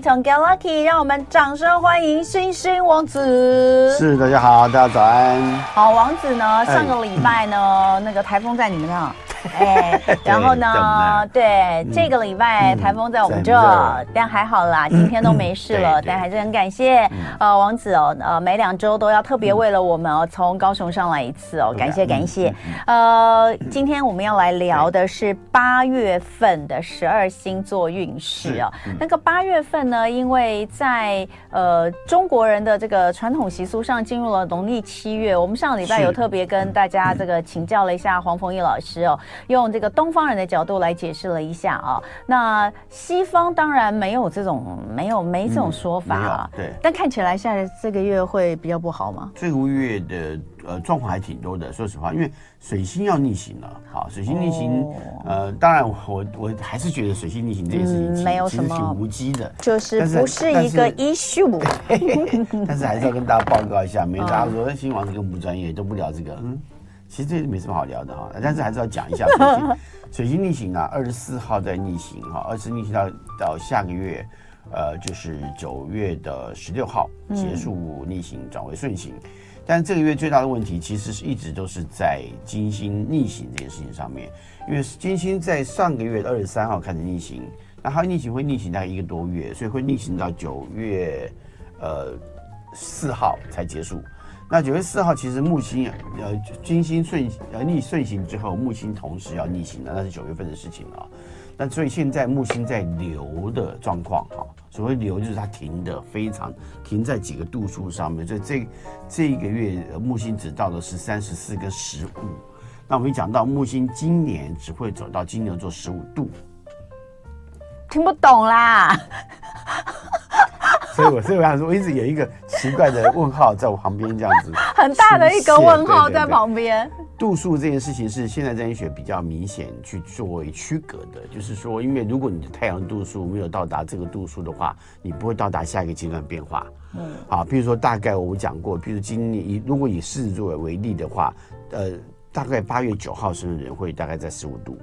一同 get lucky，让我们掌声欢迎星星王子。是，大家好，大家早安。好，王子呢？上个礼拜呢，哎、那个台风在你们那。哎，然后呢？对，嗯、这个礼拜台风在我们这，嗯、但还好啦，今天都没事了。嗯、但还是很感谢，嗯、呃，王子哦，呃，每两周都要特别为了我们哦，从高雄上来一次哦，感谢感谢。呃，今天我们要来聊的是八月份的十二星座运势哦。那个八月份呢，因为在呃中国人的这个传统习俗上，进入了农历七月。我们上个礼拜有特别跟大家这个请教了一下黄凤仪老师哦。用这个东方人的角度来解释了一下啊，那西方当然没有这种没有没这种说法啊，对。但看起来现在这个月会比较不好吗？这个月的呃状况还挺多的，说实话，因为水星要逆行了，好，水星逆行，哦、呃，当然我我还是觉得水星逆行这件事情、嗯、没有什么挺无稽的，就是不是一个 issue，但是还是要跟大家报告一下，没大家说新王子更不专业，都不聊这个，嗯。其实这没什么好聊的哈，但是还是要讲一下 水星。水星逆行啊，二十四号在逆行哈，二十逆行到到下个月，呃，就是九月的十六号结束逆行，转为顺行。嗯、但这个月最大的问题，其实是一直都是在金星逆行这件事情上面，因为金星在上个月的二十三号开始逆行，那它逆行会逆行大概一个多月，所以会逆行到九月呃四号才结束。那九月四号，其实木星呃金星顺呃逆顺行之后，木星同时要逆行了，那是九月份的事情啊。那所以现在木星在流的状况哈，所谓流就是它停的非常停在几个度数上面，所以这这一个月木星只到的是三十四跟十五。那我们讲到木星今年只会走到金牛座十五度，听不懂啦。所以我所以我想说，我一直有一个奇怪的问号在我旁边，这样子，很大的一个问号在旁边。度数这件事情是现在占星学比较明显去作为区隔的，就是说，因为如果你的太阳度数没有到达这个度数的话，你不会到达下一个阶段变化。嗯，好，比如说大概我讲过，比如今年以如果以狮子座为例的话，呃，大概八月九号生的人会大概在十五度。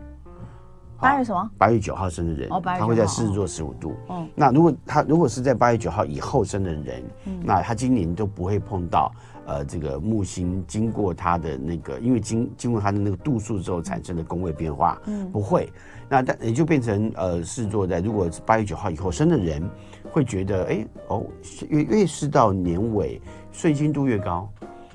八月什么？八月九号生的人，哦、他会在狮子座十五度。嗯，那如果他如果是在八月九号以后生的人，嗯、那他今年都不会碰到呃这个木星经过他的那个，因为经经过他的那个度数之后产生的宫位变化，嗯，不会。那但也就变成呃狮子座在如果是八月九号以后生的人，会觉得哎哦越越是到年尾顺心度越高。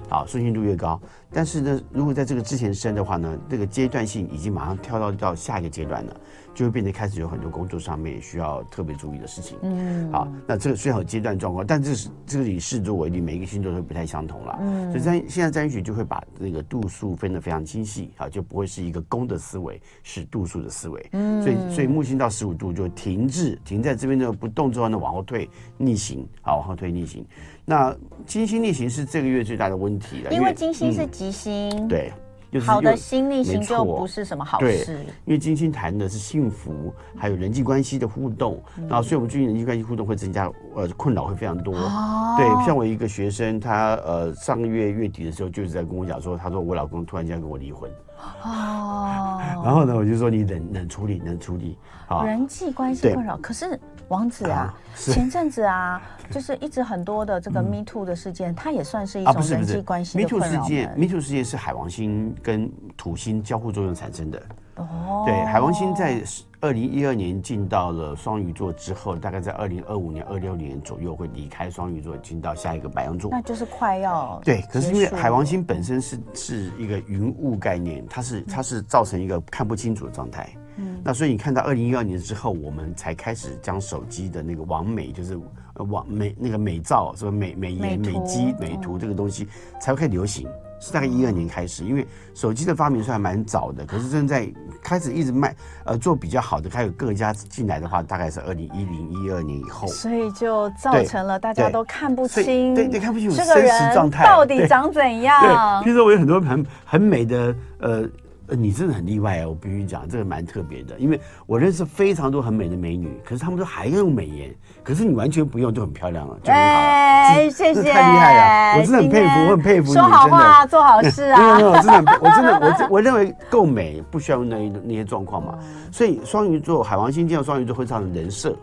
好，顺心度越高，但是呢，如果在这个之前生的话呢，这个阶段性已经马上跳到到下一个阶段了，就会变得开始有很多工作上面需要特别注意的事情。嗯，好，那这个虽然有阶段状况，但这是这个以狮子座为例，每一个星座都不太相同了。嗯，所以在现在占星学就会把那个度数分得非常精细，啊，就不会是一个宫的思维，是度数的思维。嗯，所以所以木星到十五度就停滞，停在这边的不动之后呢，往后退逆行，好，往后退逆行。那金星逆行是这个月最大的问题了，因为金星是吉星，嗯、对，就是好的心逆行就不是什么好事。对，因为金星谈的是幸福，还有人际关系的互动，嗯、然后所以我们最近人际关系互动会增加，呃，困扰会非常多。哦、对，像我一个学生，他呃上个月月底的时候就是在跟我讲说，他说我老公突然间跟我离婚。哦，然后呢，我就说你冷冷处理，冷处理。好，人际关系困扰，可是。王子啊，啊前阵子啊，就是一直很多的这个 Me Too 的事件，嗯、它也算是一种人际关系的困扰。Me Too 事件，Me Too 事件是海王星跟土星交互作用产生的。哦，对，海王星在二零一二年进到了双鱼座之后，大概在二零二五年、二六年左右会离开双鱼座，进到下一个白羊座。那就是快要对，可是因为海王星本身是是一个云雾概念，它是它是造成一个看不清楚的状态。嗯，那所以你看到二零一二年之后，我们才开始将手机的那个网美，就是网美那个美照，什么美美颜、美肌、美图这个东西才会开始流行，是大概一二年开始。因为手机的发明算还蛮早的，可是正在开始一直卖，呃，做比较好的，还有各家进来的话，大概是二零一零一二年以后。所以就造成了大家都看不清，对对，看不清这个人到底长怎样。对，比如说我有很多很很美的呃。你真的很例外啊！我必须讲，这个蛮特别的，因为我认识非常多很美的美女，可是她们都还要用美颜，可是你完全不用就很漂亮了，就很好了。哎，谢谢，太厉害了！我真的很佩服，我很佩服你。说好话，做好事啊！没有没有，真的，我真的，我我认为够美，不需要那那些状况嘛。所以双鱼座海王星进到双鱼座会造成人设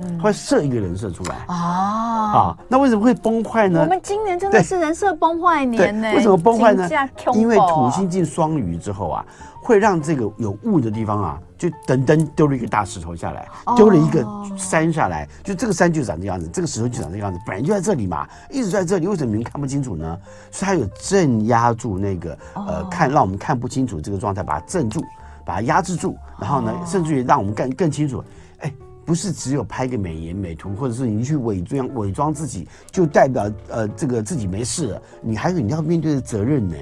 嗯、会设一个人设出来啊啊。那为什么会崩坏呢？我们今年真的是人设崩坏年呢。为什么崩坏呢？因为土星进双鱼之后啊。会让这个有雾的地方啊，就噔噔丢了一个大石头下来，丢了一个山下来，就这个山就长这样子，这个石头就长这个样子，本来就在这里嘛，一直在这里，为什么你们看不清楚呢？所以它有镇压住那个呃，看让我们看不清楚这个状态，把它镇住，把它压制住，然后呢，甚至于让我们更更清楚，哎，不是只有拍个美颜美图，或者是你去伪装伪装自己，就代表呃这个自己没事了，你还有你要面对的责任呢。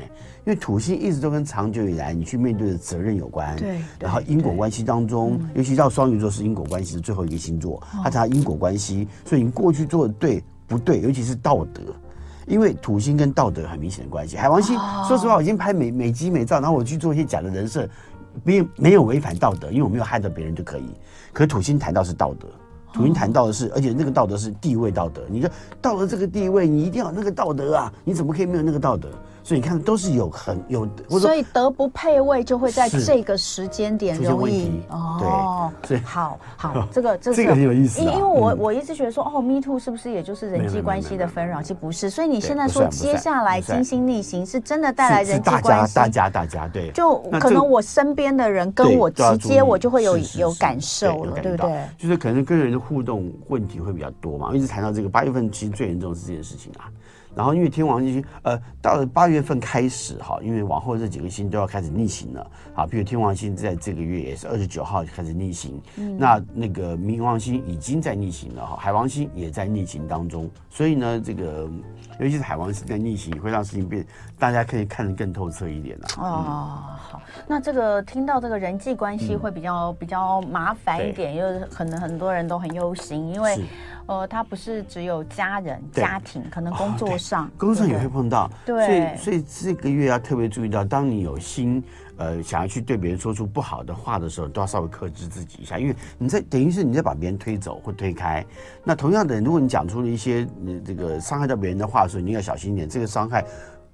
因为土星一直都跟长久以来你去面对的责任有关，对，然后因果关系当中，尤其到双鱼座是因果关系的最后一个星座，它讲因果关系，所以你过去做的对不对，尤其是道德，因为土星跟道德很明显的关系。海王星，说实话，我已经拍美美肌美照，然后我去做一些假的人设，没没有违反道德，因为我没有害到别人就可以。可是土星谈到是道德，土星谈到的是，而且那个道德是地位道德。你说道德这个地位，你一定要有那个道德啊，你怎么可以没有那个道德？所以你看，都是有很有，所以德不配位就会在这个时间点容易哦。对，好好，这个这个很有意思。因因为我我一直觉得说，哦，Me Too 是不是也就是人际关系的纷扰？其实不是。所以你现在说接下来金星逆行是真的带来人际关系，大家大家对，就可能我身边的人跟我直接我就会有有感受了，对不对？就是可能跟人的互动问题会比较多嘛。一直谈到这个八月份，其实最严重的是这件事情啊。然后因为天王星，呃，到了八月份开始哈，因为往后这几个星都要开始逆行了，啊，比如天王星在这个月也是二十九号开始逆行，嗯、那那个冥王星已经在逆行了哈，海王星也在逆行当中，所以呢，这个尤其是海王星在逆行，会让事情变，大家可以看得更透彻一点了。哦，嗯、好，那这个听到这个人际关系会比较、嗯、比较麻烦一点，因为可能很多人都很忧心，因为。呃，他不是只有家人、家庭，可能工作上，工作上也会碰到。对，所以所以这个月要特别注意到，当你有心呃想要去对别人说出不好的话的时候，都要稍微克制自己一下，因为你在等于是你在把别人推走或推开。那同样的，如果你讲出了一些你这个伤害到别人的话的时候，你要小心一点，这个伤害。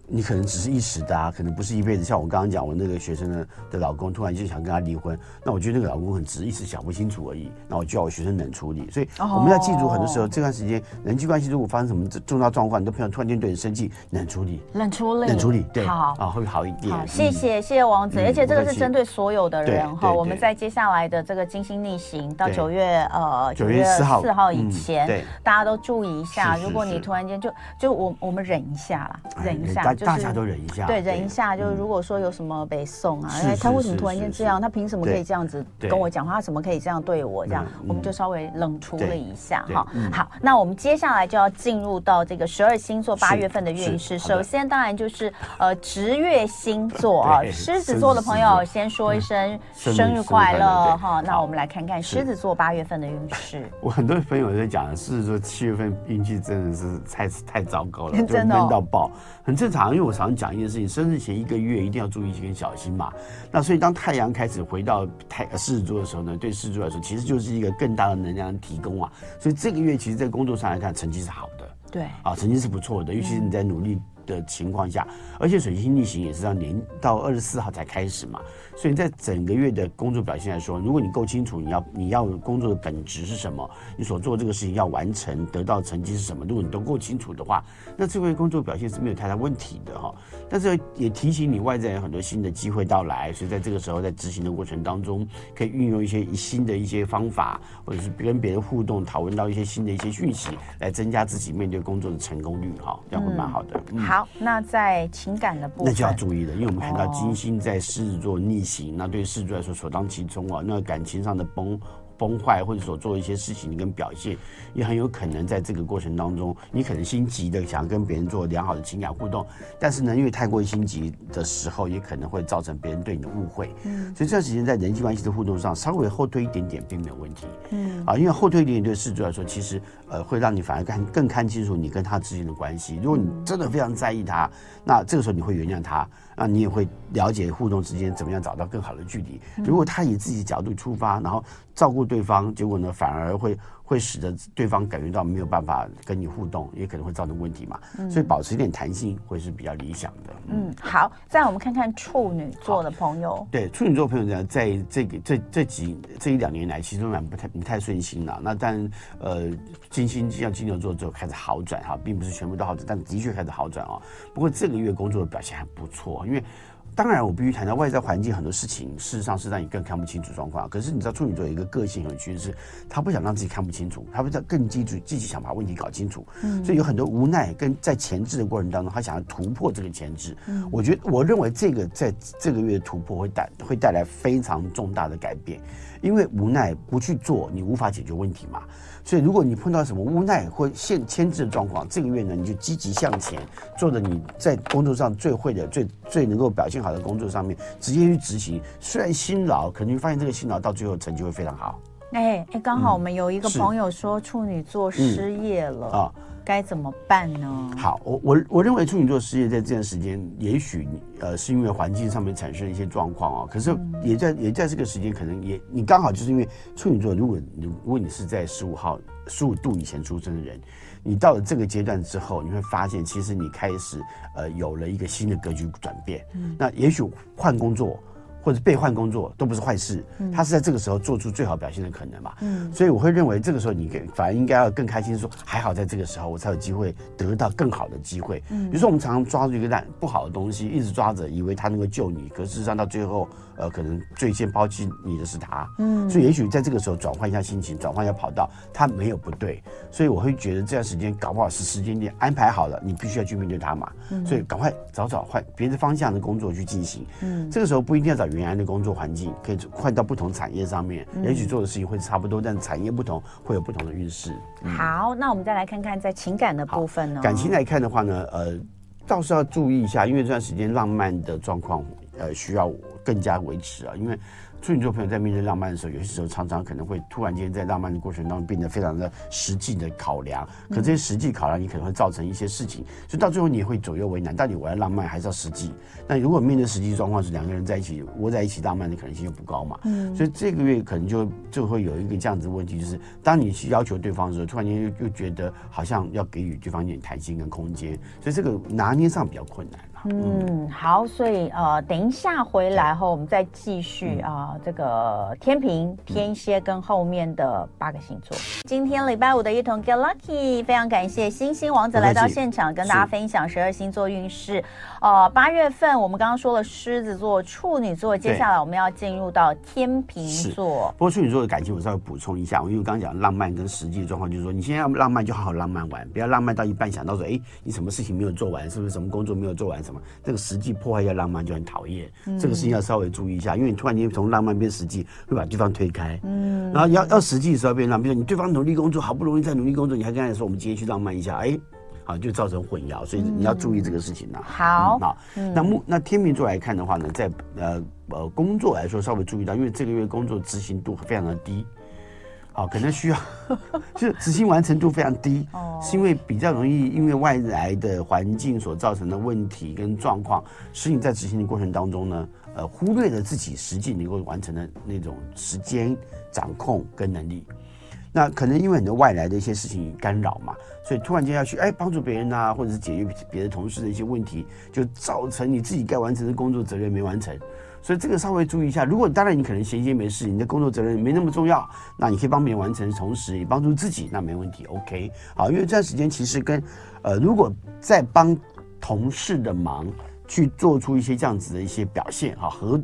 你可能只是一时的啊，可能不是一辈子。像我刚刚讲，我那个学生的的老公突然就想跟他离婚，那我觉得那个老公很直，一时想不清楚而已。那我就叫我学生冷处理。所以我们要记住，很多时候这段时间人际关系如果发生什么重大状况，你的朋友突然间对你生气，冷处理，冷处理，冷处理，对，好啊，会好一点。好，谢谢，谢谢王子。而且这个是针对所有的人哈。我们在接下来的这个金星逆行到九月呃九月四号四号以前，对，大家都注意一下。如果你突然间就就我我们忍一下啦，忍一下，大大家都忍一下。对，忍一下。就是如果说有什么北宋啊，哎，他为什么突然间这样？他凭什么可以这样子跟我讲话？他怎么可以这样对我？这样，我们就稍微冷处理一下哈。好，那我们接下来就要进入到这个十二星座八月份的运势。首先，当然就是呃，职月星座啊，狮子座的朋友先说一声生日快乐哈。那我们来看看狮子座八月份的运势。我很多朋友在讲，狮子座七月份运气真的是太太糟糕了，真的闷到爆，很正常。因为我常常讲一件事情，生日前一个月一定要注意一点小心嘛。那所以当太阳开始回到太狮子座的时候呢，对狮子座来说，其实就是一个更大的能量提供啊。所以这个月其实，在工作上来看，成绩是好的。对，啊，成绩是不错的，尤其是你在努力的情况下，而且水星逆行也是到年到二十四号才开始嘛。所以在整个月的工作表现来说，如果你够清楚你要你要工作的本质是什么，你所做这个事情要完成得到成绩是什么，如果你都够清楚的话，那这个工作表现是没有太大问题的哈。但是也提醒你，外在有很多新的机会到来，所以在这个时候在执行的过程当中，可以运用一些新的一些方法，或者是跟别人互动，讨论到一些新的一些讯息，来增加自己面对工作的成功率哈，这样会蛮好的。嗯、好，那在情感的部分，那就要注意了，因为我们看到金星在狮子座逆。行，那对狮子座来说首当其冲啊，那感情上的崩崩坏，或者所做一些事情跟表现，也很有可能在这个过程当中，你可能心急的想要跟别人做良好的情感互动，但是呢，因为太过于心急的时候，也可能会造成别人对你的误会。嗯，所以这段时间在人际关系的互动上，稍微后退一点点并没有问题。嗯，啊，因为后退一点点对事主来说，其实呃会让你反而看更看清楚你跟他之间的关系。如果你真的非常在意他，那这个时候你会原谅他。那你也会了解互动之间怎么样找到更好的距离。如果他以自己角度出发，然后照顾对方，结果呢反而会会使得对方感觉到没有办法跟你互动，也可能会造成问题嘛。嗯、所以保持一点弹性会是比较理想的。嗯，好，再来我们看看处女座的朋友。对，处女座朋友呢，在这个这这几这一两年来，其实蛮不太不太顺心了。那但呃，金星像金牛座之后开始好转哈，并不是全部都好转，但的确开始好转啊。不过这个月工作的表现还不错，因为。当然，我必须谈到外在环境很多事情，事实上是让你更看不清楚状况。可是你知道处女座有一个个性很有趣，是他不想让自己看不清楚，他不想更积极积极想把问题搞清楚。嗯，所以有很多无奈跟在前置的过程当中，他想要突破这个前置。嗯，我觉得我认为这个在这个月突破会带会带来非常重大的改变，因为无奈不去做，你无法解决问题嘛。所以，如果你碰到什么无奈或限牵制的状况，这个月呢，你就积极向前，做着你在工作上最会的、最最能够表现好的工作上面，直接去执行。虽然辛劳，可能你发现这个辛劳到最后成绩会非常好。哎哎，刚好我们有一个朋友说处女座失业了啊。嗯该怎么办呢？好，我我我认为处女座事业在这段时间，也许呃是因为环境上面产生一些状况哦，可是也在也在这个时间，可能也你刚好就是因为处女座，如果如果你是在十五号十五度以前出生的人，你到了这个阶段之后，你会发现其实你开始呃有了一个新的格局转变，嗯，那也许换工作。或者被换工作都不是坏事，他是在这个时候做出最好表现的可能嘛。嗯，所以我会认为这个时候你给反而应该要更开心，说还好在这个时候我才有机会得到更好的机会。嗯，比如说我们常常抓住一个烂不好的东西，一直抓着，以为他能够救你，可事实上到最后。呃，可能最先抛弃你的是他，嗯，所以也许在这个时候转换一下心情，转换一下跑道，他没有不对，所以我会觉得这段时间搞不好是时间点安排好了，你必须要去面对他嘛，嗯，所以赶快找找换别的方向的工作去进行，嗯，这个时候不一定要找原来的工作环境，可以换到不同产业上面，嗯，也许做的事情会差不多，但产业不同会有不同的运势。嗯，好，那我们再来看看在情感的部分呢，感情来看的话呢，呃，倒是要注意一下，因为这段时间浪漫的状况，呃，需要。更加维持啊，因为处女座朋友在面对浪漫的时候，有些时候常常可能会突然间在浪漫的过程当中变得非常的实际的考量，可这些实际考量你可能会造成一些事情，所以到最后你也会左右为难，到底我要浪漫还是要实际？那如果面对实际状况是两个人在一起窝在一起浪漫的可能性就不高嘛，嗯，所以这个月可能就就会有一个这样子的问题，就是当你去要求对方的时候，突然间又又觉得好像要给予对方一点弹性跟空间，所以这个拿捏上比较困难。嗯，好，所以呃，等一下回来后，我们再继续啊、呃，这个天平、天蝎跟后面的八个星座。嗯、今天礼拜五的一同 Get Lucky，非常感谢星星王子来到现场，跟大家分享十二星座运势。呃，八月份我们刚刚说了狮子座、处女座，接下来我们要进入到天秤座。不过处女座的感情，我稍微补充一下，因为我刚刚讲浪漫跟实际的状况，就是说你现在要浪漫就好好浪漫玩，不要浪漫到一半想到说，哎，你什么事情没有做完，是不是什么工作没有做完？什么这个实际破坏一下浪漫就很讨厌，嗯、这个事情要稍微注意一下，因为你突然间从浪漫变实际，会把对方推开。嗯，然后要要实际的时候变浪漫，比如说你对方努力工作，好不容易在努力工作，你还跟他说我们今天去浪漫一下，哎，好就造成混淆，所以你要注意这个事情呢、啊。好，好，那木那天秤座来看的话呢，在呃呃工作来说稍微注意到，因为这个月工作执行度非常的低。哦，可能需要，就是执行完成度非常低，哦，是因为比较容易因为外来的环境所造成的问题跟状况，使你在执行的过程当中呢，呃，忽略了自己实际能够完成的那种时间掌控跟能力。那可能因为很多外来的一些事情干扰嘛，所以突然间要去哎帮助别人啊，或者是解决别的同事的一些问题，就造成你自己该完成的工作责任没完成。所以这个稍微注意一下。如果当然你可能闲闲没事，你的工作责任没那么重要，那你可以帮别人完成，同时也帮助自己，那没问题。OK，好，因为这段时间其实跟呃，如果在帮同事的忙去做出一些这样子的一些表现，哈，和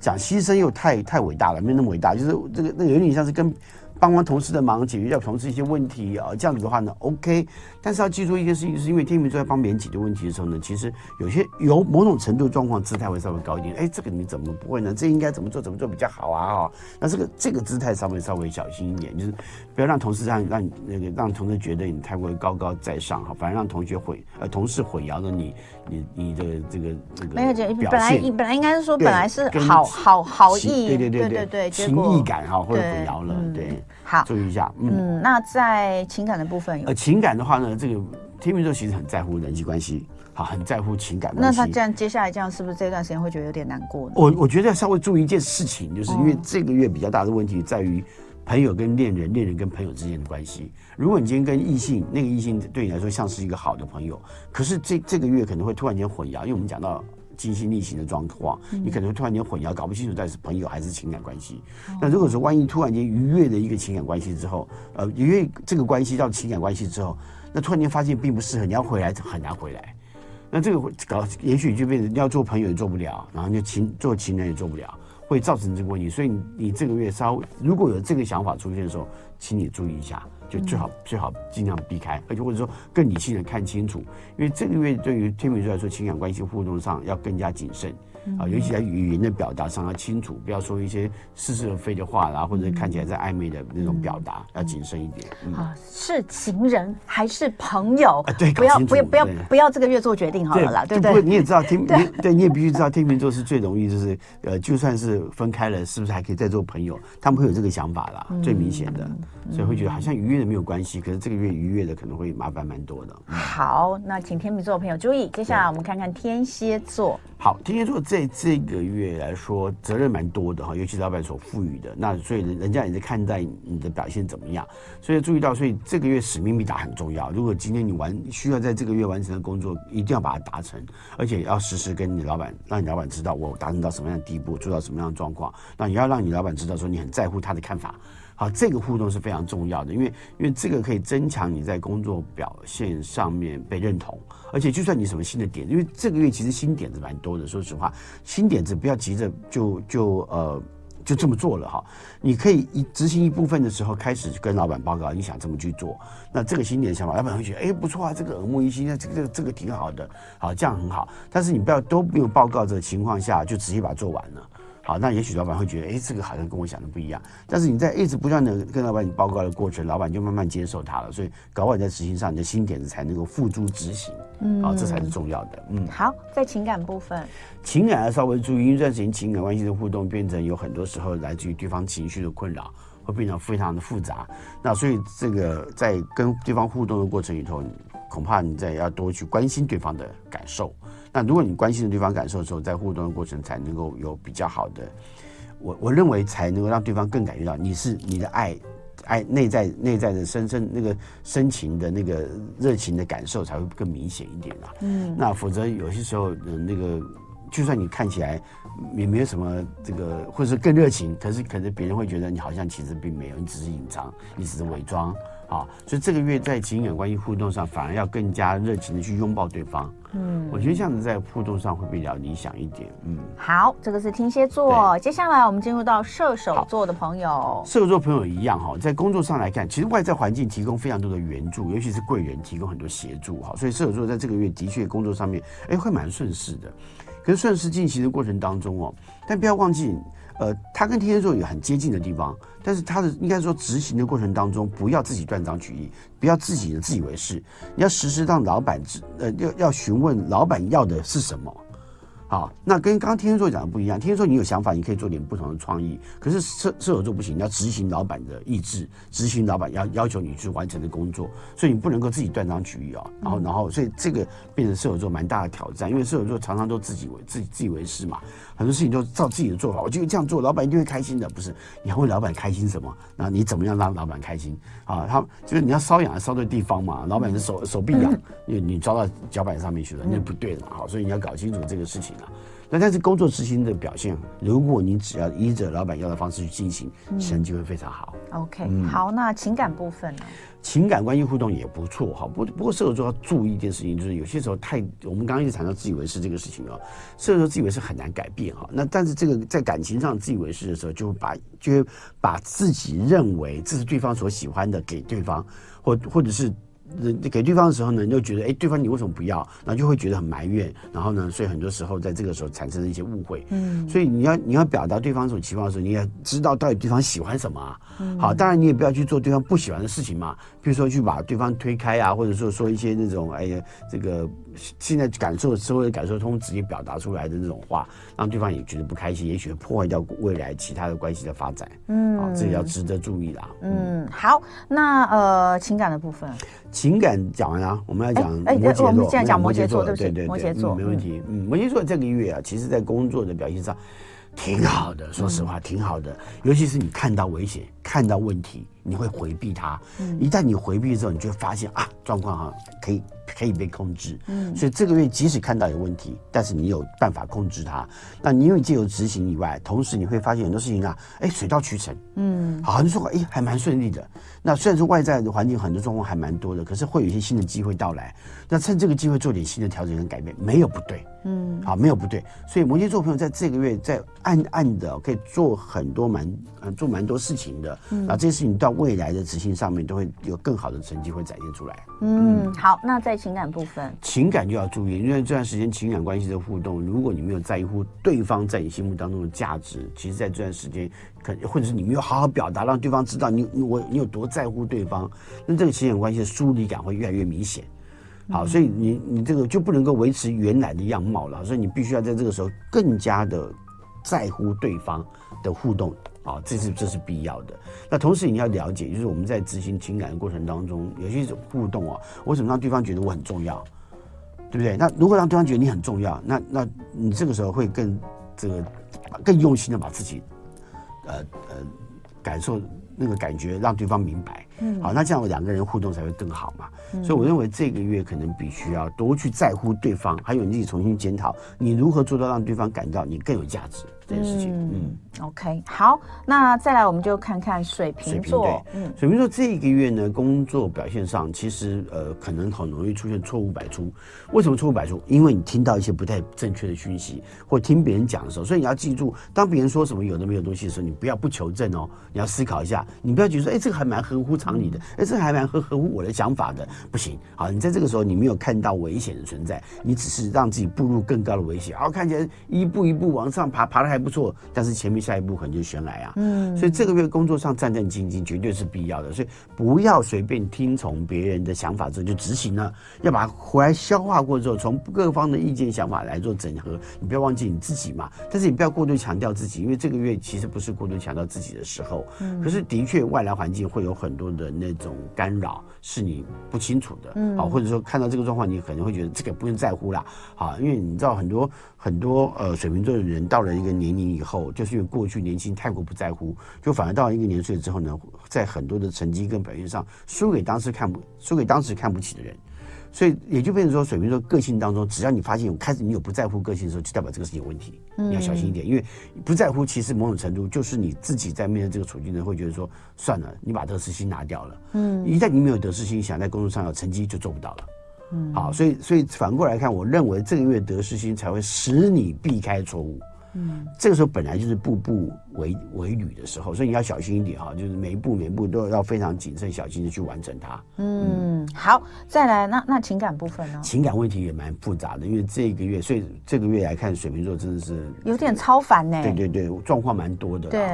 讲牺牲又太太伟大了，没那么伟大，就是这个那个有点像是跟。帮完同事的忙，解决掉同事一些问题啊，这样子的话呢，OK。但是要记住一件事情，是因为天秤座在帮别人解决问题的时候呢，其实有些有某种程度状况姿态会稍微高一点。哎，这个你怎么不会呢？这应该怎么做？怎么做比较好啊？哈，那这个这个姿态稍微稍微小心一点，就是不要让同事让让那个让同事觉得你太过高高在上哈，反而让同学毁呃同事混淆了你你你的这个这个没有，本来本来应该是说本来是好好好意，对对对对对情谊感哈，或者混淆了，对。好，注意一下。嗯，嗯，那在情感的部分，呃，情感的话呢，这个天秤座其实很在乎人际关系，好，很在乎情感关系。那他这样接下来这样，是不是这段时间会觉得有点难过呢？我我觉得要稍微注意一件事情，就是因为这个月比较大的问题在于朋友跟恋人，恋人跟朋友之间的关系。如果你今天跟异性，那个异性对你来说像是一个好的朋友，可是这这个月可能会突然间混淆，因为我们讲到金星逆行的状况，你可能会突然间混淆，搞不清楚到底是朋友还是情感关系。那如果说万一突然间逾越了一个情感关系之后，呃，逾越这个关系到情感关系之后，那突然间发现并不适合，你要回来很难回来。那这个会搞，也许就变成要做朋友也做不了，然后就情做情人也做不了。会造成这个问题，所以你你这个月稍微如果有这个想法出现的时候，请你注意一下，就最好最好尽量避开，而且或者说更理性的看清楚，因为这个月对于天秤座来说，情感关系互动上要更加谨慎。啊，尤其在语言的表达上要清楚，不要说一些似是而非的话啦，或者看起来在暧昧的那种表达，要谨慎一点。啊，是情人还是朋友？不要不要不要不要这个月做决定好了啦，对不对？你也知道天，对，你也必须知道天秤座是最容易，就是呃，就算是分开了，是不是还可以再做朋友？他们会有这个想法啦，最明显的，所以会觉得好像愉悦的没有关系，可是这个月愉悦的可能会麻烦蛮多的。好，那请天秤座的朋友注意，接下来我们看看天蝎座。好，天蝎座在这个月来说，责任蛮多的哈，尤其是老板所赋予的。那所以人家也在看待你的表现怎么样，所以注意到，所以这个月使命必达很重要。如果今天你完需要在这个月完成的工作，一定要把它达成，而且要实时跟你老板，让你老板知道我达成到什么样的地步，做到什么样的状况。那你要让你老板知道说你很在乎他的看法。好，这个互动是非常重要的，因为因为这个可以增强你在工作表现上面被认同，而且就算你什么新的点，因为这个月其实新点子蛮多的，说实话，新点子不要急着就就呃就这么做了哈，你可以一执行一部分的时候开始跟老板报告你想这么去做，那这个新点想法，老板会觉得哎不错啊，这个耳目一新，那这个这个这个挺好的，好，这样很好，但是你不要都没有报告的情况下就直接把它做完了。好，那也许老板会觉得，哎，这个好像跟我想的不一样。但是你在一直不断的跟老板你报告的过程，老板就慢慢接受它了。所以搞不好在执行上，你的新点子才能够付诸执行。嗯，好，这才是重要的。嗯，好，在情感部分，情感要稍微注意，因为这段时间情感关系的互动变成有很多时候来自于对方情绪的困扰，会变得非常的复杂。那所以这个在跟对方互动的过程里头，恐怕你再要多去关心对方的感受。那如果你关心对方感受的时候，在互动的过程才能够有比较好的，我我认为才能够让对方更感觉到你是你的爱，爱内在内在的深深那个深情的那个热情的感受才会更明显一点啊。嗯，那否则有些时候，嗯，那个就算你看起来也没有什么这个，或者是更热情，可是可能别人会觉得你好像其实并没有，你只是隐藏，你只是伪装。啊，所以这个月在情感关系互动上，反而要更加热情的去拥抱对方。嗯，我觉得这样子在互动上会比较理想一点。嗯，好，这个是天蝎座。接下来我们进入到射手座的朋友。射手座朋友一样哈，在工作上来看，其实外在环境提供非常多的援助，尤其是贵人提供很多协助哈。所以射手座在这个月的确工作上面，哎，会蛮顺势的。可是顺势进行的过程当中哦，但不要忘记。呃，他跟天蝎座有很接近的地方，但是他的应该说执行的过程当中，不要自己断章取义，不要自己的自以为是，你要时时让老板知，呃，要要询问老板要的是什么。好，那跟刚刚天蝎座讲的不一样。天蝎座你有想法，你可以做点不同的创意。可是射射手座不行，你要执行老板的意志，执行老板要要求你去完成的工作，所以你不能够自己断章取义啊。然后，然后，所以这个变成射手座蛮大的挑战，因为射手座常常都自己为自己自以为是嘛，很多事情都照自己的做法，我就这样做，老板一定会开心的。不是，你要问老板开心什么？然后你怎么样让老板开心啊？他就是你要搔痒烧对地方嘛，老板的手手臂痒，因为你抓到脚板上面去了，那不对的嘛。好，所以你要搞清楚这个事情啊。那但是工作执行的表现，如果你只要依着老板要的方式去进行，成绩会非常好。OK，嗯，好，那情感部分呢？情感关系互动也不错哈。不不过射手座要注意一件事情，就是有些时候太，我们刚刚一直谈到自以为是这个事情啊，射手座自以为是很难改变哈。那但是这个在感情上自以为是的时候，就会把就会把自己认为这是对方所喜欢的给对方，或或者是。给对方的时候呢，你就觉得哎，对方你为什么不要？然后就会觉得很埋怨，然后呢，所以很多时候在这个时候产生了一些误会。嗯，所以你要你要表达对方所期望的时候，你要知道到底对方喜欢什么啊。嗯，好，当然你也不要去做对方不喜欢的事情嘛，比如说去把对方推开啊，或者说说一些那种哎呀这个。现在感受社会的感受通直接表达出来的那种话，让对方也觉得不开心，也许会破坏掉未来其他的关系的发展。嗯，啊，这也要值得注意啦。嗯，嗯好，那呃情感的部分，情感讲完了，我们要讲摩羯座。哎，哎我们现在讲摩羯座，对对对，摩羯座、嗯、没问题。嗯，摩羯座这个月啊，其实在工作的表现上挺好的，说实话挺好的，尤其是你看到危险。看到问题，你会回避它。一旦你回避之后，你就会发现啊，状况哈可以可以被控制。嗯，所以这个月即使看到有问题，但是你有办法控制它。那你因为借由执行以外，同时你会发现很多事情啊，哎，水到渠成。嗯，好，很多说哎还蛮顺利的。那虽然说外在的环境很多状况还蛮多的，可是会有一些新的机会到来。那趁这个机会做点新的调整跟改变，没有不对。嗯，好，没有不对。所以摩羯座朋友在这个月在暗暗的可以做很多蛮嗯做蛮多事情的。嗯，然后这些事情到未来的执行上面都会有更好的成绩会展现出来。嗯，嗯好，那在情感部分，情感就要注意，因为这段时间情感关系的互动，如果你没有在乎对方在你心目当中的价值，其实在这段时间。可或者是你没有好好表达，让对方知道你你我你有多在乎对方，那这个情感关系的疏离感会越来越明显。好，所以你你这个就不能够维持原来的样貌了，所以你必须要在这个时候更加的在乎对方的互动啊，这是这是必要的。那同时你要了解，就是我们在执行情感的过程当中，有些互动啊，我怎么让对方觉得我很重要，对不对？那如果让对方觉得你很重要，那那你这个时候会更这个更用心的把自己。呃呃，感受那个感觉，让对方明白。嗯，好，那这样两个人互动才会更好嘛。嗯，所以我认为这个月可能必须要多去在乎对方，还有你自己重新检讨，你如何做到让对方感到你更有价值。这件事情，嗯，嗯，OK，好，那再来我们就看看水瓶座，水瓶，对，嗯，水瓶座这一个月呢，工作表现上其实呃，可能很容易出现错误百出。为什么错误百出？因为你听到一些不太正确的讯息，或听别人讲的时候，所以你要记住，当别人说什么有的没有东西的时候，你不要不求证哦，你要思考一下，你不要觉得说，哎，这个还蛮合乎常理的，哎，这个还蛮合合乎我的想法的，不行，好，你在这个时候你没有看到危险的存在，你只是让自己步入更高的危险，然后看起来一步一步往上爬，爬的还不错。但是前面下一步可能就悬崖啊，嗯，所以这个月工作上战战兢兢绝对是必要的，所以不要随便听从别人的想法之后就执行了，要把它回来消化过之后，从各方的意见想法来做整合。你不要忘记你自己嘛，但是你不要过度强调自己，因为这个月其实不是过度强调自己的时候，嗯，可是的确外来环境会有很多的那种干扰，是你不清楚的，嗯，好，或者说看到这个状况，你可能会觉得这个不用在乎啦，好，因为你知道很多很多呃水瓶座的人到了一个年龄以后。就是因为过去年轻太过不在乎，就反而到了一个年岁之后呢，在很多的成绩跟表现上输给当时看不输给当时看不起的人，所以也就变成说，水瓶座个性当中，只要你发现有开始你有不在乎个性的时候，就代表这个事情有问题，你要小心一点，因为不在乎其实某种程度就是你自己在面对这个处境呢，会觉得说算了，你把得失心拿掉了，嗯，一旦你没有得失心，想在工作上有成绩就做不到了，嗯，好，所以所以反过来看，我认为这个月得失心才会使你避开错误。这个时候本来就是步步为为旅的时候，所以你要小心一点哈，就是每一步每一步都要非常谨慎小心的去完成它。嗯，好，再来那那情感部分呢？情感问题也蛮复杂的，因为这个月，所以这个月来看，水瓶座真的是有点超凡呢。对对对，状况蛮多的。对，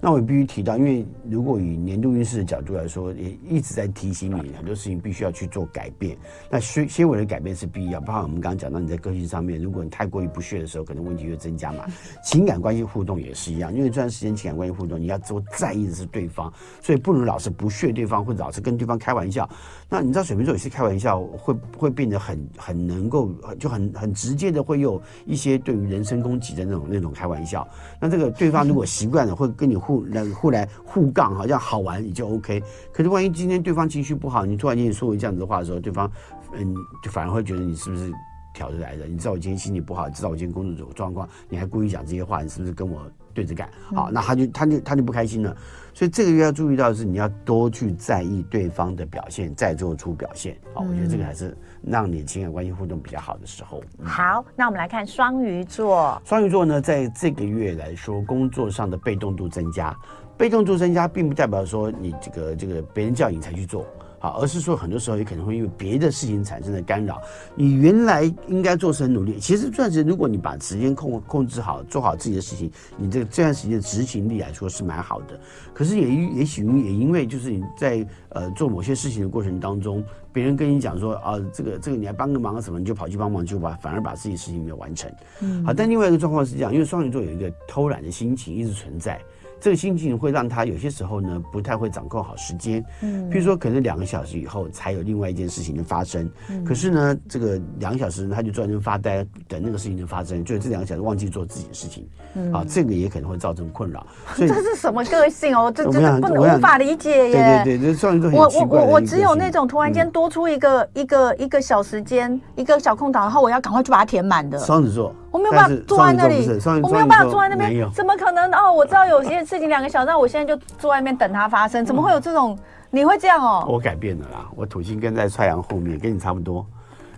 那我也必须提到，因为如果以年度运势的角度来说，也一直在提醒你很多事情必须要去做改变。那些些微的改变是必要，包括我们刚刚讲到你在个性上面，如果你太过于不屑的时候，可能问题会增加嘛。情感关系互动也是一样，因为这段时间情感关系互动，你要多在意的是对方，所以不能老是不屑对方，或者老是跟对方开玩笑。那你知道水瓶座有些开玩笑会会变得很很能够就很很直接的会有一些对于人身攻击的那种那种开玩笑。那这个对方如果习惯了会跟你互来互来互杠，好像好玩也就 OK。可是万一今天对方情绪不好，你突然间说一这样子的话的时候，对方嗯就反而会觉得你是不是？挑着来的，你知道我今天心情不好，知道我今天工作有状况，你还故意讲这些话，你是不是跟我对着干？好，那他就他就他就不开心了。所以这个月要注意到的是，你要多去在意对方的表现，再做出表现。好，我觉得这个还是让你情感关系互动比较好的时候。嗯、好，那我们来看双鱼座。双鱼座呢，在这个月来说，工作上的被动度增加，被动度增加，并不代表说你这个这个别人叫你才去做。好，而是说很多时候也可能会因为别的事情产生的干扰，你原来应该做事很努力。其实这段时间，如果你把时间控控制好，做好自己的事情，你这这段时间的执行力来说是蛮好的。可是也也许也因为就是你在呃做某些事情的过程当中，别人跟你讲说啊，这个这个你还帮个忙啊什么，你就跑去帮忙，就把反而把自己事情没有完成。嗯，好，但另外一个状况是这样，因为双鱼座有一个偷懒的心情一直存在。这个心情会让他有些时候呢不太会掌控好时间。嗯，譬如说可能两个小时以后才有另外一件事情的发生，嗯、可是呢这个两个小时他就坐在那发呆等那个事情的发生，就是这两个小时忘记做自己的事情，嗯、啊，这个也可能会造成困扰。所以这是什么个性哦？这真的不能无法理解耶。对对对，这双鱼座我我我我只有那种突然间多出一个、嗯、一个一个小时间一个小空档，然后我要赶快去把它填满的。双子座。我没有办法坐在那里，我没有办法坐在那边，怎么可能？哦，我知道有些事情两个小时，我现在就坐外面等它发生，怎么会有这种？你会这样哦？我改变了啦，我土星跟在太阳后面，跟你差不多。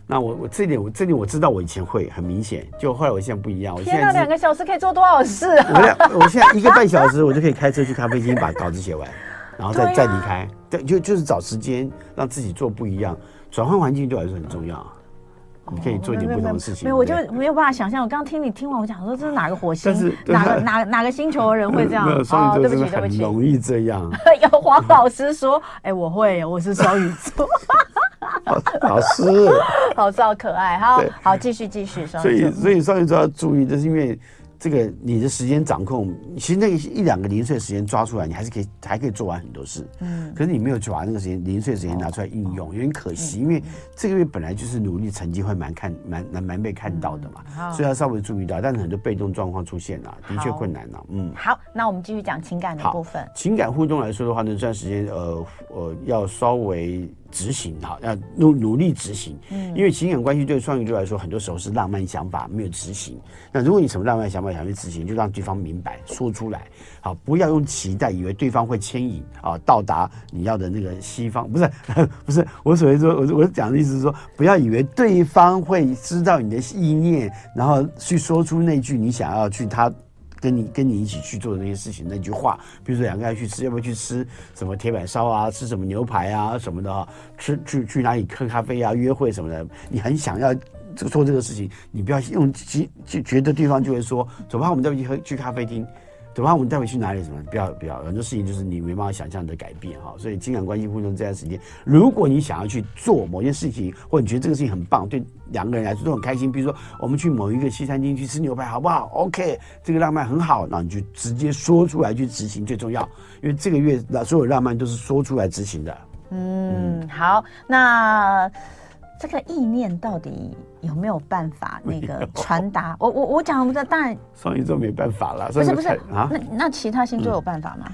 那我我这点我这点我知道，我以前会很明显，就后来我现在不一样。我天哪，两个小时可以做多少事啊？我我现在一个半小时，我就可以开车去咖啡厅把稿子写完，然后再再离开。对，就就是找时间让自己做不一样，转换环境对我来说很重要。你可以做一点不同的事情。没有，我就没有办法想象。我刚听你听完，我讲说这是哪个火星？哪个哪哪个星球的人会这样？哦，对不起，对不起，容易这样。有黄老师说：“哎，我会，我是双鱼座。”老师，老师好可爱。哈，好，继续继续。所以，所以双鱼座要注意，就是因为。这个你的时间掌控，其实那个一两个零碎时间抓出来，你还是可以还可以做完很多事。嗯，可是你没有去把那个时间零碎时间拿出来应用，有点可惜。因为这个月本来就是努力成绩会蛮看蛮蛮蛮被看到的嘛，所以要稍微注意到。但是很多被动状况出现了，的确困难了。嗯，好，那我们继续讲情感的部分。情感互动来说的话呢，这段时间呃呃要稍微。执行哈，要努努力执行，嗯，因为情感关系对双鱼座来说，很多时候是浪漫想法没有执行。那如果你什么浪漫想法想去执行，就让对方明白说出来，好，不要用期待，以为对方会牵引啊，到达你要的那个西方，不是 不是，我所谓说，我我讲的意思是说，不要以为对方会知道你的意念，然后去说出那句你想要去他。跟你跟你一起去做的那些事情，那句话，比如说两个人去吃，要不要去吃什么铁板烧啊，吃什么牛排啊什么的啊，吃去去哪里喝咖啡啊，约会什么的，你很想要做这个事情，你不要用就觉得对方就会说，走吧，我们再去喝去咖啡厅。对吧？我们待会去哪里？什么？不要不要，很多事情就是你没办法想象的改变哈。所以情感关系互动这段时间，如果你想要去做某件事情，或你觉得这个事情很棒，对两个人来说都很开心。比如说，我们去某一个西餐厅去吃牛排，好不好？OK，这个浪漫很好，那你就直接说出来去执行最重要。因为这个月那所有浪漫都是说出来执行的。嗯，嗯好，那。这个意念到底有没有办法那个传达？我我我讲的当然双鱼座没办法了，不是不是啊？那那其他星座有办法吗？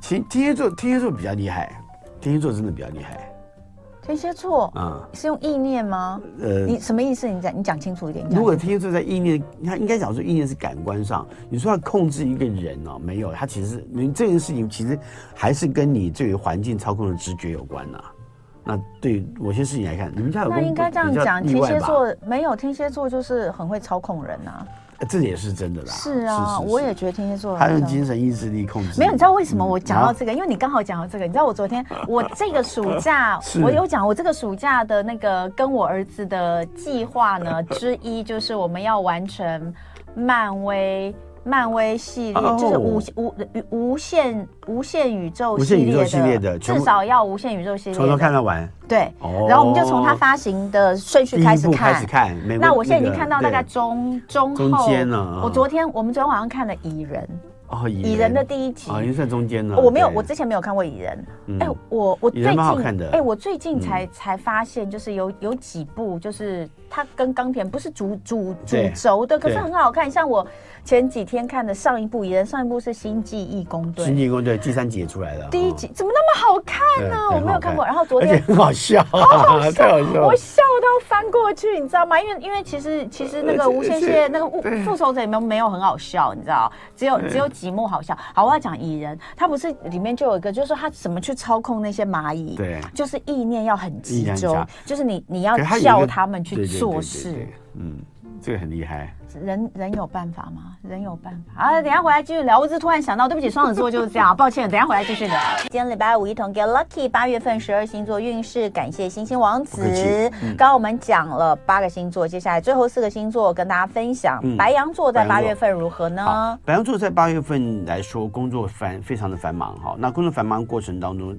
其天蝎座天蝎座比较厉害，天蝎座真的比较厉害。天蝎座啊，是用意念吗？呃，你什么意思？你讲你讲清楚一点。如果天蝎座在意念，他应该讲说意念是感官上。你说要控制一个人哦，没有，他其实你这件事情其实还是跟你对于环境操控的直觉有关呐。那对某些事情来看，你们家有那应该这样讲，天蝎座没有天蝎座就是很会操控人啊，这也是真的啦。是啊，我也觉得天蝎座他用精神意志力控制。没有，你知道为什么我讲到这个？因为你刚好讲到这个，你知道我昨天我这个暑假 我有讲，我这个暑假的那个跟我儿子的计划呢之一就是我们要完成漫威。漫威系列就是无无无限无限宇宙系列的，至少要无限宇宙系列从头看到完。对，然后我们就从它发行的顺序开始看。开始看。那我现在已经看到大概中中后。我昨天我们昨天晚上看了蚁人。哦，蚁人的第一集。哦，已经算中间了。我没有，我之前没有看过蚁人。哎，我我最近哎，我最近才才发现，就是有有几部，就是它跟钢铁不是主主主轴的，可是很好看，像我。前几天看的上一部蚁人上一部是《星际异工队》。星际异工队第三集也出来了。第一集怎么那么好看呢？我没有看过。然后昨天很好笑，好好笑，我笑到翻过去，你知道吗？因为因为其实其实那个无限系那个复仇者里面没有很好笑，你知道，只有只有几幕好笑。好，我要讲蚁人，他不是里面就有一个，就是他怎么去操控那些蚂蚁？对，就是意念要很集中，就是你你要叫他们去做事。嗯。这个很厉害，人人有办法吗？人有办法啊！等下回来继续聊。我只突然想到，对不起，双子座就是这样，抱歉。等下回来继续聊。今天礼拜五一同 Get Lucky 八月份十二星座运势，感谢星星王子。刚刚我们讲了八个星座，接下来最后四个星座跟大家分享。白羊座在八月份如何呢？白羊座在八月份来说，工作繁非常的繁忙哈。那工作繁忙过程当中，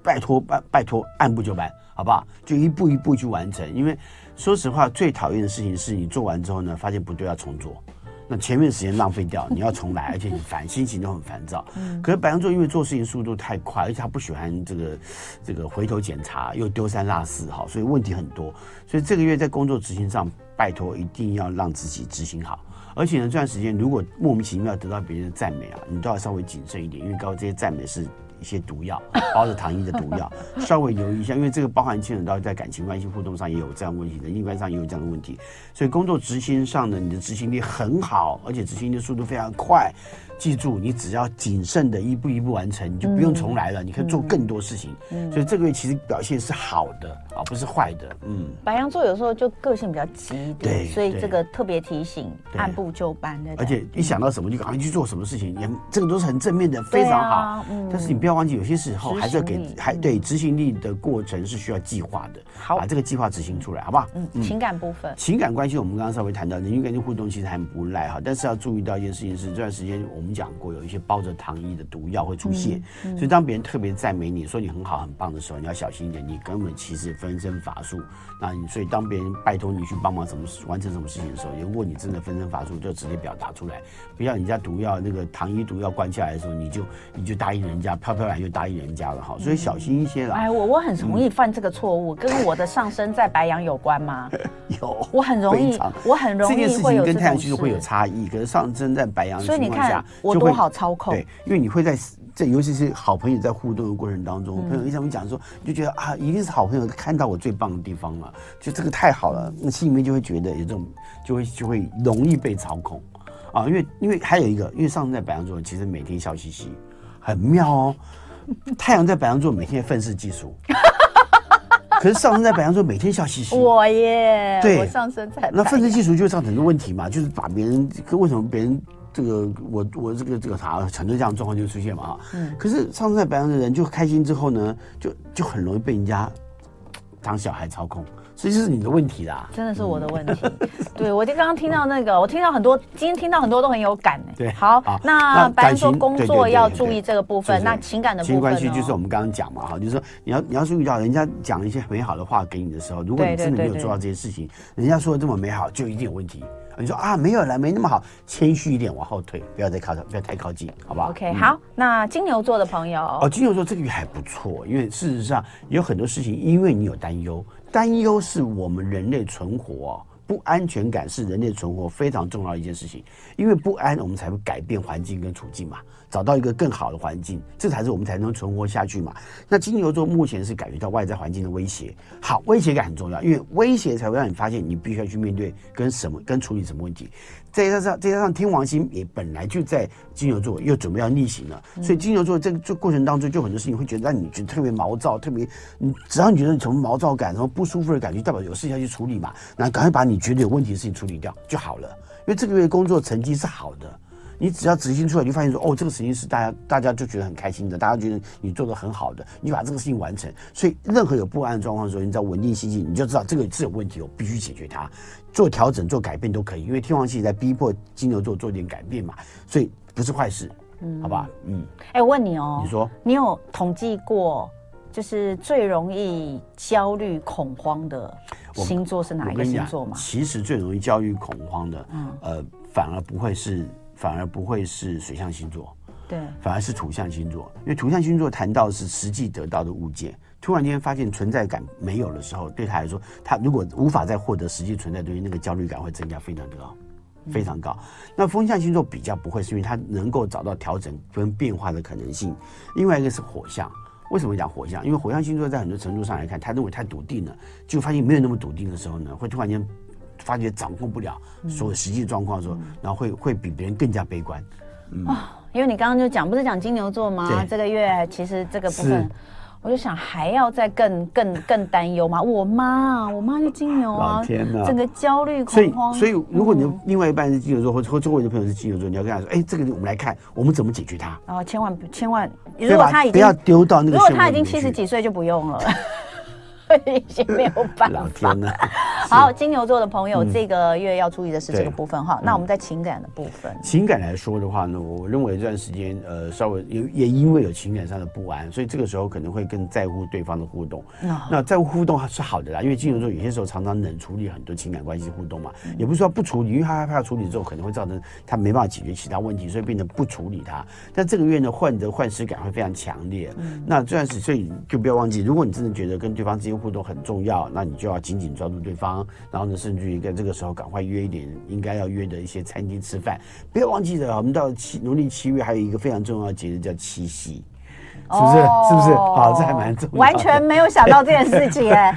拜托拜拜托按部就班，好不好？就一步一步去完成，因为。说实话，最讨厌的事情是你做完之后呢，发现不对要重做，那前面时间浪费掉，你要重来，而且你烦，心情都很烦躁。嗯，可是白羊座因为做事情速度太快，而且他不喜欢这个这个回头检查，又丢三落四，哈，所以问题很多。所以这个月在工作执行上，拜托一定要让自己执行好。而且呢，这段时间如果莫名其妙得到别人的赞美啊，你都要稍微谨慎一点，因为刚刚这些赞美是。一些毒药，包着糖衣的毒药，稍微留意一下，因为这个包含牵扯到在感情关系互动上也有这样问题的，人际关系上也有这样的问题，所以工作执行上呢，你的执行力很好，而且执行的速度非常快。记住，你只要谨慎的一步一步完成，你就不用重来了，嗯、你可以做更多事情。嗯、所以这个月其实表现是好的啊，不是坏的。嗯，白羊座有时候就个性比较急，对，所以这个特别提醒，按部就班的。而且一想到什么就赶快去做什么事情，也这个都是很正面的，非常好。啊嗯、但是你不要忘记，有些时候还是要给还对执行力的过程是需要计划的。好，把这个计划执行出来，好不好？嗯，情感部分，情感关系我们刚刚稍微谈到，人际关系互动其实还不赖哈，但是要注意到一件事情是，这段时间我们讲过有一些。包着糖衣的毒药会出现，嗯嗯、所以当别人特别赞美你说你很好很棒的时候，你要小心一点，你根本其实分身乏术。那你所以当别人拜托你去帮忙什么完成什么事情的时候，如果你真的分身乏术，就直接表达出来，不要人家毒药那个糖衣毒药关下来的时候，你就你就答应人家，飘飘然就答应人家了哈。所以小心一些啦。哎，我我很容易犯这个错误，嗯、跟我的上升在白羊有关吗？有，我很容易，我很容易这件事情跟太阳其实会有差异，可是上升在白羊的情况下，我多好操控。对，因为你会在这，尤其是好朋友在互动的过程当中，嗯、朋友一上面讲说，你就觉得啊，一定是好朋友看到我最棒的地方了，就这个太好了，那心里面就会觉得有这种，就会就会容易被操控啊。因为因为还有一个，因为上升在白羊座，其实每天笑嘻嘻，很妙哦。太阳在白羊座，每天愤世嫉俗。可是上升在白羊座，每天笑嘻嘻。我耶，对，我上升在那愤世嫉俗就会造成很多问题嘛，就是把别人，可为什么别人？这个我我这个这个啥，很多这样的状况就出现嘛哈。嗯。可是上升在白羊的人就开心之后呢，就就很容易被人家当小孩操控，所以这是你的问题啦。真的是我的问题。对，我就刚刚听到那个，我听到很多，今天听到很多都很有感哎。对。好，那白羊座工作要注意这个部分，那情感的部分。亲关系就是我们刚刚讲嘛哈，就是说你要你要注意到人家讲一些美好的话给你的时候，如果你真的没有做到这些事情，人家说的这么美好，就一定有问题。你说啊，没有了，没那么好，谦虚一点，往后退，不要再靠，不要太靠近，好不好？OK，好。那金牛座的朋友哦，金牛座这个月还不错，因为事实上有很多事情，因为你有担忧，担忧是我们人类存活，不安全感是人类存活非常重要一件事情，因为不安，我们才会改变环境跟处境嘛。找到一个更好的环境，这才是我们才能存活下去嘛。那金牛座目前是感觉到外在环境的威胁，好，威胁感很重要，因为威胁才会让你发现你必须要去面对跟什么跟处理什么问题。再加上再加上天王星也本来就在金牛座，又准备要逆行了，所以金牛座这个这过程当中就很多事情会觉得让你觉得特别毛躁，特别你只要你觉得你从毛躁感，然后不舒服的感觉，代表有事情要去处理嘛，那赶快把你觉得有问题的事情处理掉就好了，因为这个月工作成绩是好的。你只要执行出来，就发现说，哦，这个事情是大家大家就觉得很开心的，大家觉得你做的很好的，你把这个事情完成。所以，任何有不安的状况的时候，你只要稳定心境，你就知道这个是有问题，我必须解决它，做调整、做改变都可以。因为天王星在逼迫金牛座做点改变嘛，所以不是坏事，嗯，好吧，嗯。哎，我问你哦，你说，你有统计过，就是最容易焦虑恐慌的星座是哪一个星座吗？其实最容易焦虑恐慌的，嗯，呃，反而不会是。反而不会是水象星座，对，反而是土象星座，因为土象星座谈到是实际得到的物件，突然间发现存在感没有的时候，对他来说，他如果无法再获得实际存在的东西，那个焦虑感会增加非常的高，非常高。那风象星座比较不会，是因为他能够找到调整跟变化的可能性。另外一个是火象，为什么讲火象？因为火象星座在很多程度上来看，他认为太笃定了，就发现没有那么笃定的时候呢，会突然间。发觉掌控不了所有实际状况的时候，嗯、然后会会比别人更加悲观。嗯、哦，因为你刚刚就讲，不是讲金牛座吗？这个月其实这个部分，我就想还要再更更更担忧吗？我妈，我妈是金牛啊，天哪，整个焦虑恐慌。所以，所以如果你的另外一半是金牛座，或或周围的朋友是金牛座，你要跟他说，哎，这个我们来看，我们怎么解决它？哦，千万千万，如果他已经不要丢到那个，如果他已经七十几岁就不用了。已经没有办法。老天呐！好，金牛座的朋友，这个月要注意的是这个部分哈。那我们在情感的部分，情感来说的话呢，我认为这段时间呃稍微也也因为有情感上的不安，所以这个时候可能会更在乎对方的互动。那在乎互动是好的啦，因为金牛座有些时候常常冷处理很多情感关系互动嘛，也不是说不处理，因为他害怕处理之后可能会造成他没办法解决其他问题，所以变得不处理他。但这个月呢，患得患失感会非常强烈。那这段时所以就不要忘记，如果你真的觉得跟对方之间互动很重要，那你就要紧紧抓住对方，然后呢，甚至于在这个时候赶快约一点应该要约的一些餐厅吃饭。不要忘记了，我们到七农历七月还有一个非常重要的节日叫七夕。是不是？是不是？好，这还蛮重要。完全没有想到这件事情哎。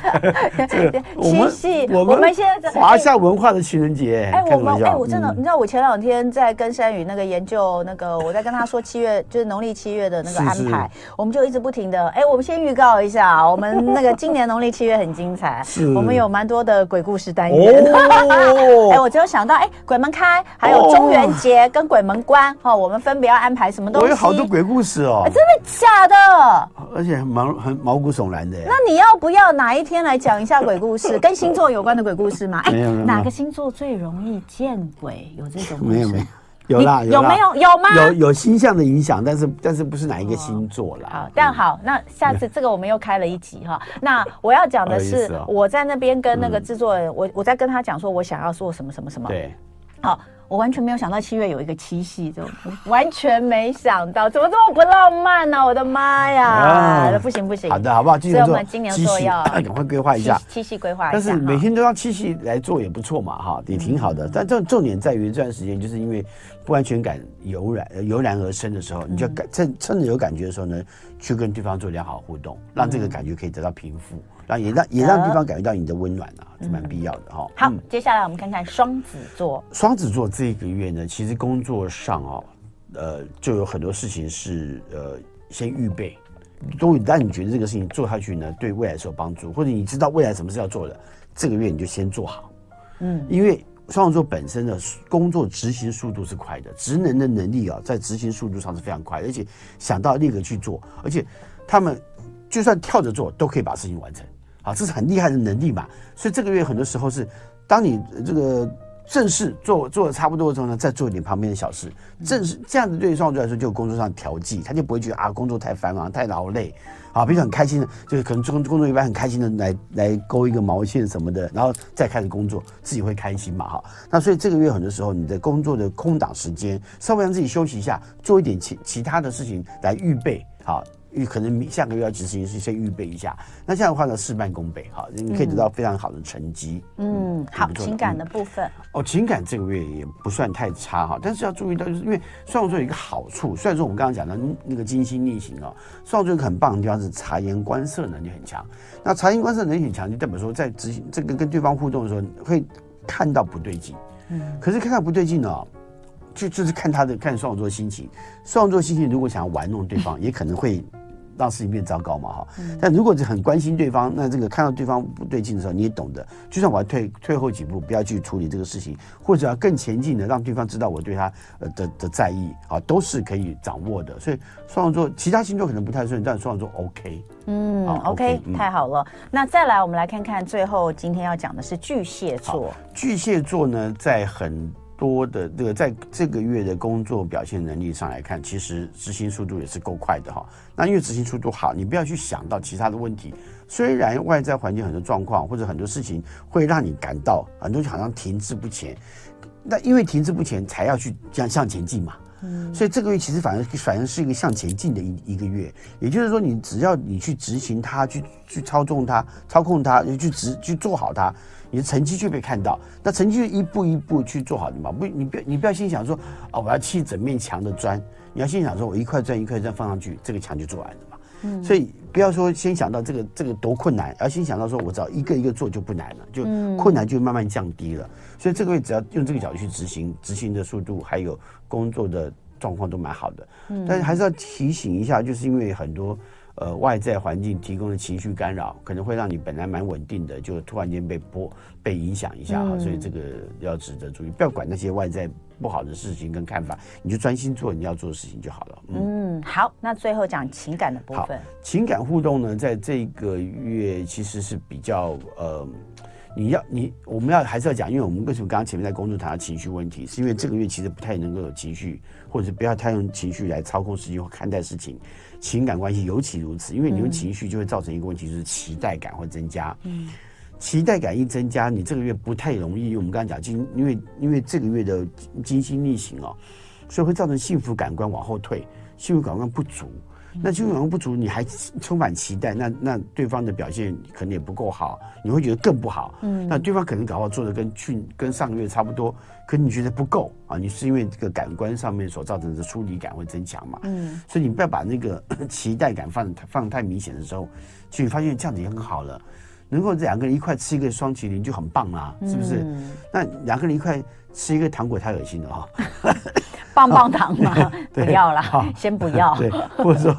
七夕，我们现在华夏文化的情人节。哎，我们哎，我真的，你知道，我前两天在跟山宇那个研究那个，我在跟他说七月就是农历七月的那个安排，我们就一直不停的。哎，我们先预告一下，我们那个今年农历七月很精彩，我们有蛮多的鬼故事单元。哎，我只有想到，哎，鬼门开，还有中元节跟鬼门关，哈，我们分别要安排什么东西？我有好多鬼故事哦。真的假？假的，而且很毛很毛骨悚然的。那你要不要哪一天来讲一下鬼故事，跟星座有关的鬼故事吗？哎，哪个星座最容易见鬼？有这种？没有没有，有啦有没有有吗？有有星象的影响，但是但是不是哪一个星座啦？好，但好，那下次这个我们又开了一集哈。那我要讲的是，我在那边跟那个制作人，我我在跟他讲说，我想要做什么什么什么。对，好。我完全没有想到七月有一个七夕，就完全没想到，怎么这么不浪漫呢？我的妈呀！不行不行，好的好不好？所以我们今年做要 赶快规划一下七夕规划一下。但是每天都要七夕来做也不错嘛，哈，也挺好的。但重重点在于这段时间，就是因为不安全感油然油然而生的时候，你就感趁趁着有感觉的时候呢，去跟对方做良好互动，让这个感觉可以得到平复。让也让也让对方感觉到你的温暖啊，是蛮必要的哈。好，接下来我们看看双子座。双子座这一个月呢，其实工作上哦，呃，就有很多事情是呃先预备。如果当你觉得这个事情做下去呢，对未来是有帮助，或者你知道未来什么是要做的，这个月你就先做好。嗯，因为双子座本身的工作执行速度是快的，职能的能力啊，在执行速度上是非常快，而且想到立刻去做，而且他们就算跳着做，都可以把事情完成。啊，这是很厉害的能力嘛，所以这个月很多时候是，当你这个正事做做的差不多的时候呢，再做一点旁边的小事，正事这样子对于双子座来说，就有工作上调剂，他就不会觉得啊工作太繁忙太劳累，啊，比如很开心的，就是可能工工作一般很开心的来来勾一个毛线什么的，然后再开始工作，自己会开心嘛哈。那所以这个月很多时候你的工作的空档时间，稍微让自己休息一下，做一点其其他的事情来预备好。预可能下个月要执行，是先预备一下。那这样的话呢，事半功倍哈，你可以得到非常好的成绩。嗯，好，情感的部分哦，情感这个月也不算太差哈，但是要注意到，就是因为双子座有一个好处，虽然说我们刚刚讲的那个金星逆行哦，双子座很棒的地方是察言观色能力很强。那察言观色能力很强，就代表说在执行这个跟对方互动的时候，会看到不对劲。嗯，可是看到不对劲呢，就就是看他的看双子座心情。双子座心情如果想要玩弄对方，也可能会。让事情变糟糕嘛哈，但如果是很关心对方，那这个看到对方不对劲的时候，你也懂得，就算我要退退后几步，不要去处理这个事情，或者要更前进的，让对方知道我对他呃的的在意啊，都是可以掌握的。所以双子座其他星座可能不太顺，但双子座 OK，嗯，OK，太好了。那再来，我们来看看最后今天要讲的是巨蟹座。巨蟹座呢，在很多的这个在这个月的工作表现能力上来看，其实执行速度也是够快的哈。那因为执行速度好，你不要去想到其他的问题。虽然外在环境很多状况或者很多事情会让你感到很多好像停滞不前，那因为停滞不前才要去这样向前进嘛。嗯，所以这个月其实反而反而是一个向前进的一一个月。也就是说，你只要你去执行它，去去操纵它，操控它，去执去做好它。你的成绩就被看到，那成绩就一步一步去做好的嘛。不，你不要你不要心想说啊，我要砌整面墙的砖。你要心想说，我一块砖一块砖放上去，这个墙就做完了嘛。嗯。所以不要说先想到这个这个多困难，而先想到说我只要一个一个做就不难了，就困难就慢慢降低了。所以这个月只要用这个角度去执行，执行的速度还有工作的状况都蛮好的。嗯。但是还是要提醒一下，就是因为很多。呃，外在环境提供的情绪干扰，可能会让你本来蛮稳定的，就突然间被波被影响一下哈，嗯、所以这个要值得注意，不要管那些外在不好的事情跟看法，你就专心做你要做的事情就好了。嗯，嗯好，那最后讲情感的部分。情感互动呢，在这个月其实是比较呃。你要你我们要还是要讲，因为我们为什么刚刚前面在工作谈到情绪问题，是因为这个月其实不太能够有情绪，或者是不要太用情绪来操控事情或看待事情，情感关系尤其如此，因为你用情绪就会造成一个问题，就是期待感会增加。嗯，期待感一增加，你这个月不太容易。我们刚刚讲金，因为因为这个月的金星逆行哦，所以会造成幸福感官往后退，幸福感官不足。那就容不足，你还充满期待，那那对方的表现可能也不够好，你会觉得更不好。嗯，那对方可能搞不好做的跟去跟上个月差不多，可你觉得不够啊？你是因为这个感官上面所造成的疏离感会增强嘛？嗯，所以你不要把那个 期待感放放太明显的时候，就会发现这样子也很好了。能够两个人一块吃一个双麒麟就很棒啦，是不是？嗯、那两个人一块吃一个糖果太恶心了哈。棒棒糖嘛，不要了，先不要。对，或者说，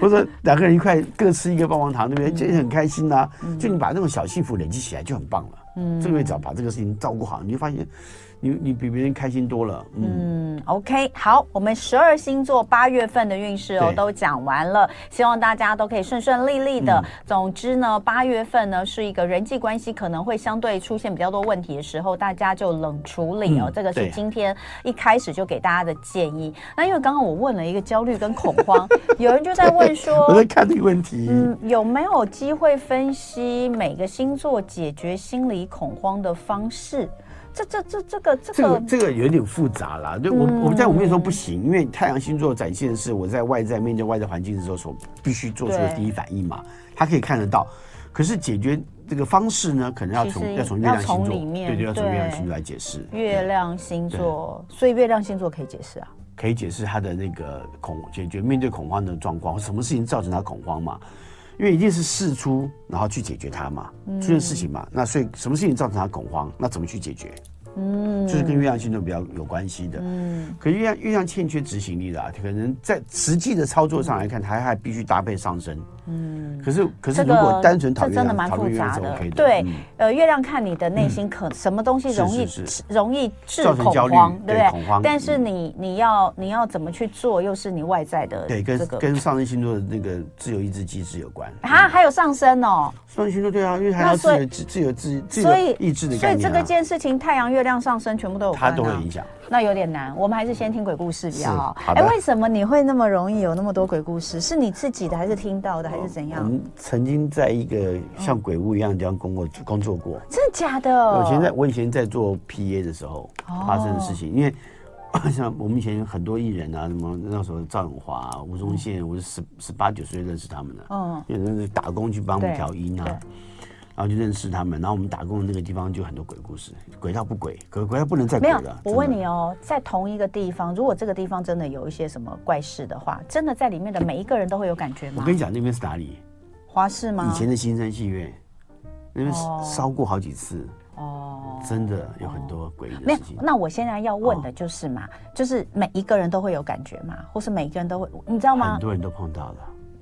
或者说两个人一块各吃一个棒棒糖，对不对？就很开心呐。就你把那种小幸福累积起来，就很棒了。嗯，这个月只要把这个事情照顾好，你就发现。你你比别人开心多了，嗯，嗯，OK，好，我们十二星座八月份的运势哦都讲完了，希望大家都可以顺顺利利的。嗯、总之呢，八月份呢是一个人际关系可能会相对出现比较多问题的时候，大家就冷处理哦。嗯、这个是今天一开始就给大家的建议。那因为刚刚我问了一个焦虑跟恐慌，有人就在问说，我在看这个问题，嗯，有没有机会分析每个星座解决心理恐慌的方式？这这这这个这个这个有点复杂了，就我我们在我面说不行，因为太阳星座展现的是我在外在面对外在环境的时候所必须做出的第一反应嘛，他可以看得到。可是解决这个方式呢，可能要从要从月亮星座里面，对对，要从月亮星座来解释。月亮星座，所以月亮星座可以解释啊，可以解释他的那个恐解决面对恐慌的状况，什么事情造成他恐慌嘛？因为一定是事出，然后去解决它嘛，出现事情嘛，那所以什么事情造成他恐慌？那怎么去解决？嗯，就是跟月亮星座比较有关系的。嗯，可是月亮月亮欠缺执行力的啊，可能在实际的操作上来看，它还必须搭配上升。嗯，可是可是如果单纯讨论，真的蛮复杂的。对，呃，月亮看你的内心，可什么东西容易容易致恐慌，对不对？恐慌。但是你你要你要怎么去做，又是你外在的。对，跟跟上升星座的那个自由意志机制有关。啊，还有上升哦。上升星座对啊，因为还要自由自自由自自由意志的。所以这个件事情，太阳月。亮上升全部都有关，它都会影响。那有点难，我们还是先听鬼故事比较好。哎，为什么你会那么容易有那么多鬼故事？是你自己的，还是听到的，还是怎样？我们曾经在一个像鬼屋一样的地方工作工作过，真的假的？我以前在我以前在做 PA 的时候发生的事情，因为 像我们以前很多艺人啊，什么那时候赵永华、吴宗宪，我是十十八九岁认识他们的，嗯，因为那是打工去帮我们调音啊。然后就认识他们，然后我们打工的那个地方就很多鬼故事，鬼到不鬼，鬼鬼到不能再鬼了。没有，我问你哦，在同一个地方，如果这个地方真的有一些什么怪事的话，真的在里面的每一个人都会有感觉吗？我跟你讲，那边是哪里？华视吗？以前的新生戏院，那边烧过好几次。哦，真的有很多诡异的事情。没有，那我现在要问的就是嘛，就是每一个人都会有感觉吗？或是每一个人都会，你知道吗？很多人都碰到了。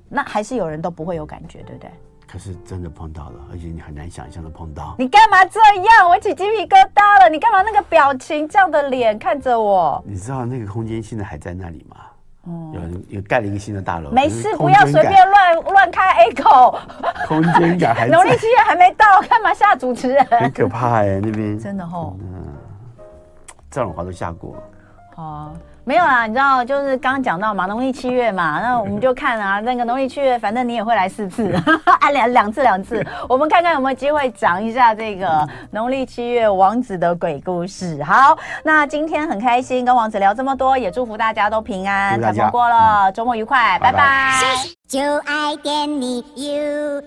那还是有人都不会有感觉，对不对？可是真的碰到了，而且你很难想象的碰到。你干嘛这样？我起鸡皮疙瘩了。你干嘛那个表情，这样的脸看着我？你知道那个空间现在还在那里吗？嗯，有有盖了一个新的大楼。没事，不要随便乱乱开 A 口。空间感还在。农历七月还没到，干嘛吓主持人？很可怕哎，那边真的吼。嗯，赵永华都吓过。好。没有啦，你知道，就是刚刚讲到嘛，农历七月嘛，那我们就看啊，那个农历七月，反正你也会来四次，啊两两次两次，我们看看有没有机会讲一下这个农历七月王子的鬼故事。好，那今天很开心跟王子聊这么多，也祝福大家都平安，台风过了，周末愉快，拜拜。就爱点你 UFO